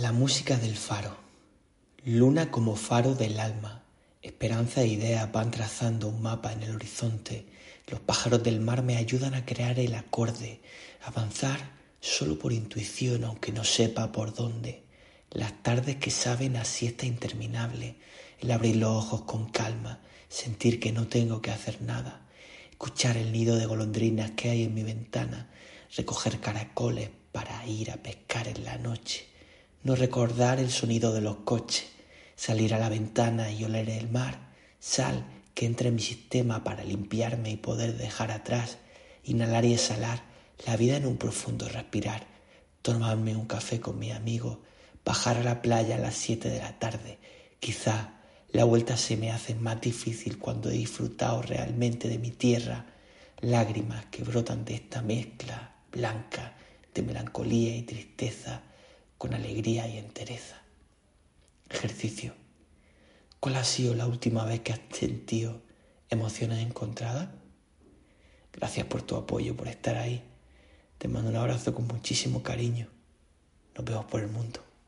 La música del faro. Luna como faro del alma. Esperanza e ideas van trazando un mapa en el horizonte. Los pájaros del mar me ayudan a crear el acorde. Avanzar solo por intuición, aunque no sepa por dónde. Las tardes que saben a siesta interminable. El abrir los ojos con calma. Sentir que no tengo que hacer nada. Escuchar el nido de golondrinas que hay en mi ventana. Recoger caracoles para ir a pescar en la noche no recordar el sonido de los coches, salir a la ventana y oler el mar, sal que entra en mi sistema para limpiarme y poder dejar atrás, inhalar y exhalar la vida en un profundo respirar, tomarme un café con mi amigo, bajar a la playa a las siete de la tarde, quizá la vuelta se me hace más difícil cuando he disfrutado realmente de mi tierra, lágrimas que brotan de esta mezcla blanca de melancolía y tristeza, con alegría y entereza. Ejercicio. ¿Cuál ha sido la última vez que has sentido emociones encontradas? Gracias por tu apoyo, por estar ahí. Te mando un abrazo con muchísimo cariño. Nos vemos por el mundo.